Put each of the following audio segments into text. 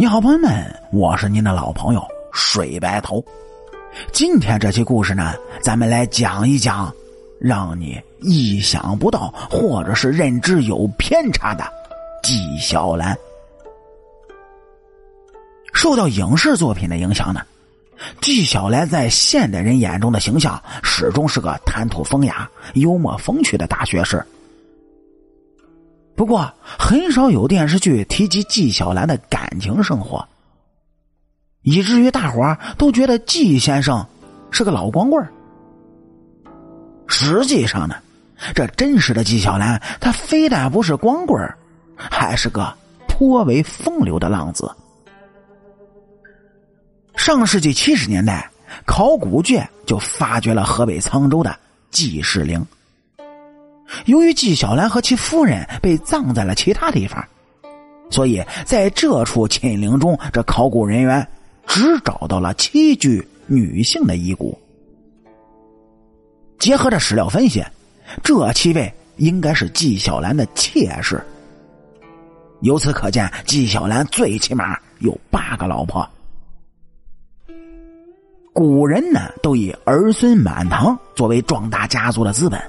你好，朋友们，我是您的老朋友水白头。今天这期故事呢，咱们来讲一讲让你意想不到或者是认知有偏差的纪晓岚。受到影视作品的影响呢，纪晓岚在现代人眼中的形象始终是个谈吐风雅、幽默风趣的大学士。不过，很少有电视剧提及纪晓岚的感情生活，以至于大伙儿都觉得纪先生是个老光棍实际上呢，这真实的纪晓岚，他非但不是光棍还是个颇为风流的浪子。上世纪七十年代，考古界就发掘了河北沧州的纪氏陵。由于纪晓岚和其夫人被葬在了其他地方，所以在这处秦陵中，这考古人员只找到了七具女性的遗骨。结合着史料分析，这七位应该是纪晓岚的妾室。由此可见，纪晓岚最起码有八个老婆。古人呢，都以儿孙满堂作为壮大家族的资本。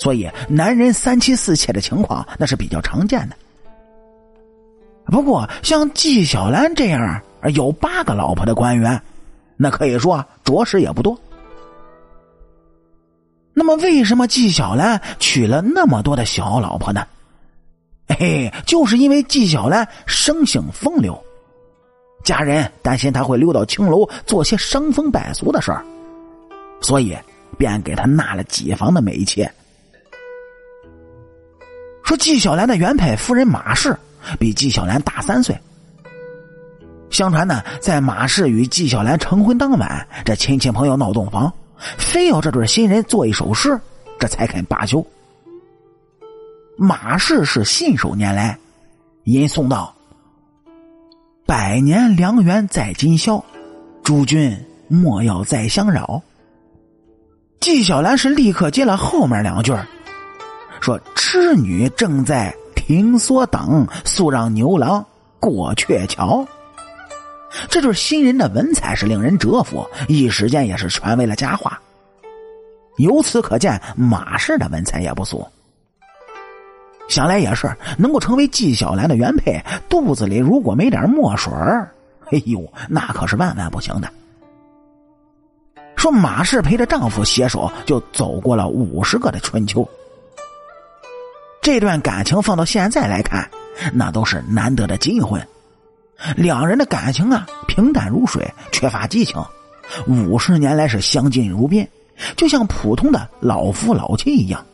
所以，男人三妻四妾的情况那是比较常见的。不过，像纪晓岚这样有八个老婆的官员，那可以说着实也不多。那么，为什么纪晓岚娶了那么多的小老婆呢？嘿，就是因为纪晓岚生性风流，家人担心他会溜到青楼做些伤风败俗的事儿，所以便给他纳了几房的美妾。说纪晓岚的原配夫人马氏比纪晓岚大三岁。相传呢，在马氏与纪晓岚成婚当晚，这亲戚朋友闹洞房，非要这对新人做一首诗，这才肯罢休。马氏是信手拈来，吟诵道：“百年良缘在今宵，诸君莫要再相扰。”纪晓岚是立刻接了后面两句说痴女正在停梭等，速让牛郎过鹊桥。这对新人的文采是令人折服，一时间也是传为了佳话。由此可见，马氏的文采也不俗。想来也是，能够成为纪晓岚的原配，肚子里如果没点墨水哎呦，那可是万万不行的。说马氏陪着丈夫携手，就走过了五十个的春秋。这段感情放到现在来看，那都是难得的金婚。两人的感情啊，平淡如水，缺乏激情。五十年来是相敬如宾，就像普通的老夫老妻一样。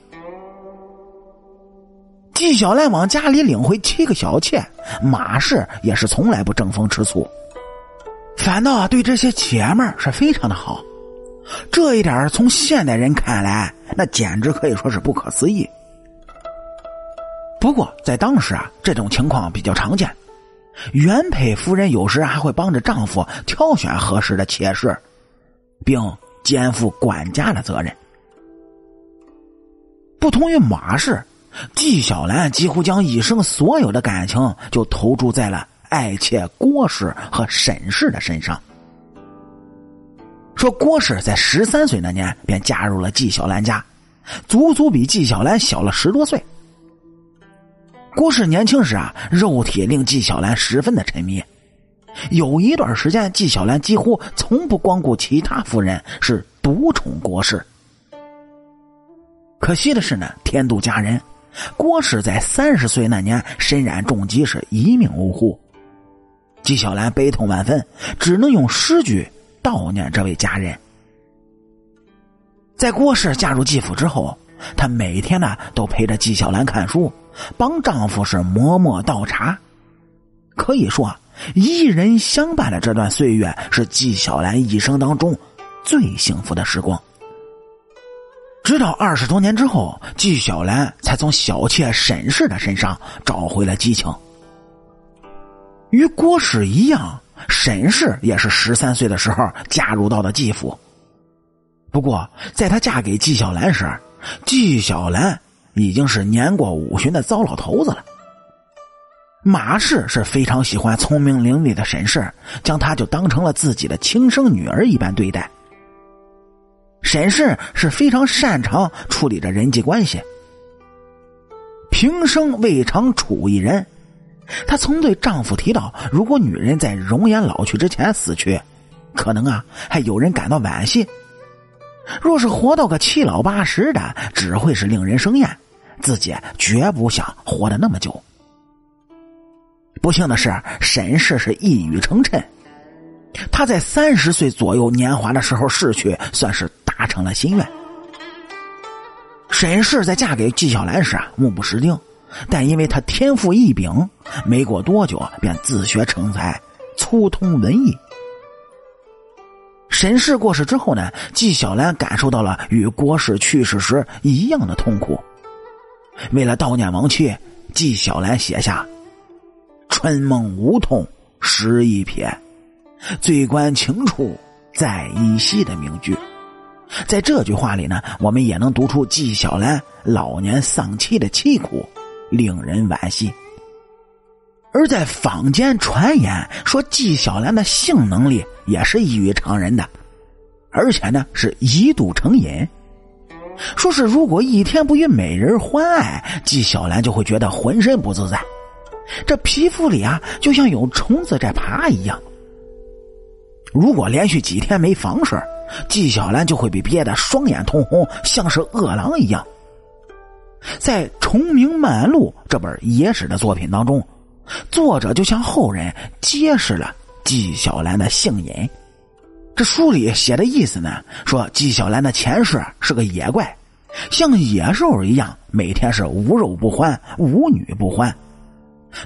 纪晓岚往家里领回七个小妾，马氏也是从来不争风吃醋，反倒对这些姐们是非常的好。这一点从现代人看来，那简直可以说是不可思议。不过，在当时啊，这种情况比较常见。原配夫人有时还会帮着丈夫挑选合适的妾室，并肩负管家的责任。不同于马氏，纪晓岚几乎将一生所有的感情就投注在了爱妾郭氏和沈氏的身上。说郭氏在十三岁那年便加入了纪晓岚家，足足比纪晓岚小了十多岁。郭氏年轻时啊，肉体令纪晓岚十分的沉迷。有一段时间，纪晓岚几乎从不光顾其他夫人，是独宠郭氏。可惜的是呢，天妒佳人，郭氏在三十岁那年身染重疾，是一命呜呼。纪晓岚悲痛万分，只能用诗句悼念这位佳人。在郭氏嫁入纪府之后。她每天呢都陪着纪晓岚看书，帮丈夫是磨墨倒茶，可以说一人相伴的这段岁月是纪晓岚一生当中最幸福的时光。直到二十多年之后，纪晓岚才从小妾沈氏的身上找回了激情。与郭氏一样，沈氏也是十三岁的时候加入到的纪府。不过，在她嫁给纪晓岚时，纪晓岚已经是年过五旬的糟老头子了。马氏是非常喜欢聪明伶俐的沈氏，将她就当成了自己的亲生女儿一般对待。沈氏是非常擅长处理着人际关系，平生未尝处一人。她曾对丈夫提到，如果女人在容颜老去之前死去，可能啊还有人感到惋惜；若是活到个七老八十的，只会是令人生厌。自己绝不想活得那么久。不幸的是，沈氏是一语成谶。他在三十岁左右年华的时候逝去，算是达成了心愿。沈氏在嫁给纪晓岚时啊，目不识丁，但因为他天赋异禀，没过多久便自学成才，粗通文艺。沈氏过世之后呢，纪晓岚感受到了与郭氏去世时一样的痛苦。为了悼念亡妻，纪晓岚写下。春梦无痛失一瞥，最观情处在依稀的名句，在这句话里呢，我们也能读出纪晓岚老年丧妻的凄苦，令人惋惜。而在坊间传言说，纪晓岚的性能力也是异于常人的，而且呢是一度成瘾，说是如果一天不与美人欢爱，纪晓岚就会觉得浑身不自在。这皮肤里啊，就像有虫子在爬一样。如果连续几天没房事纪晓岚就会被憋得双眼通红，像是饿狼一样。在《崇明漫录》这本野史的作品当中，作者就向后人揭示了纪晓岚的性瘾。这书里写的意思呢，说纪晓岚的前世是个野怪，像野兽一样，每天是无肉不欢，无女不欢。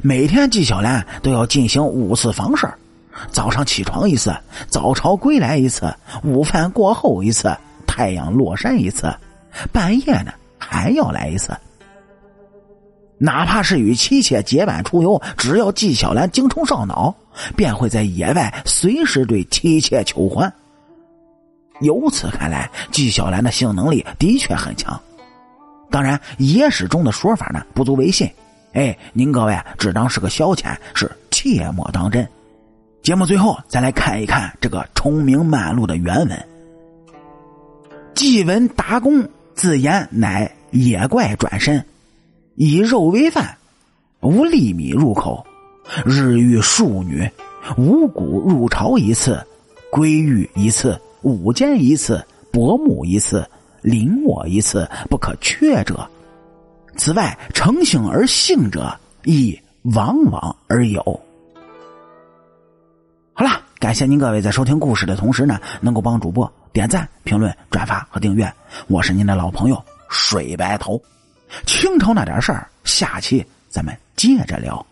每天纪晓岚都要进行五次房事早上起床一次，早朝归来一次，午饭过后一次，太阳落山一次，半夜呢还要来一次。哪怕是与妻妾结伴出游，只要纪晓岚精虫上脑，便会在野外随时对妻妾求欢。由此看来，纪晓岚的性能力的确很强。当然，野史中的说法呢不足为信。哎，您各位只当是个消遣，是切莫当真。节目最后再来看一看这个《崇明漫录》的原文。纪文达公自言乃野怪转身，以肉为饭，无粒米入口，日遇庶女，五谷入朝一次，归狱一次，午间一次，薄暮一次，临我一次，不可缺者。此外，成性而性者亦往往而有。好了，感谢您各位在收听故事的同时呢，能够帮主播点赞、评论、转发和订阅。我是您的老朋友水白头。清朝那点事儿，下期咱们接着聊。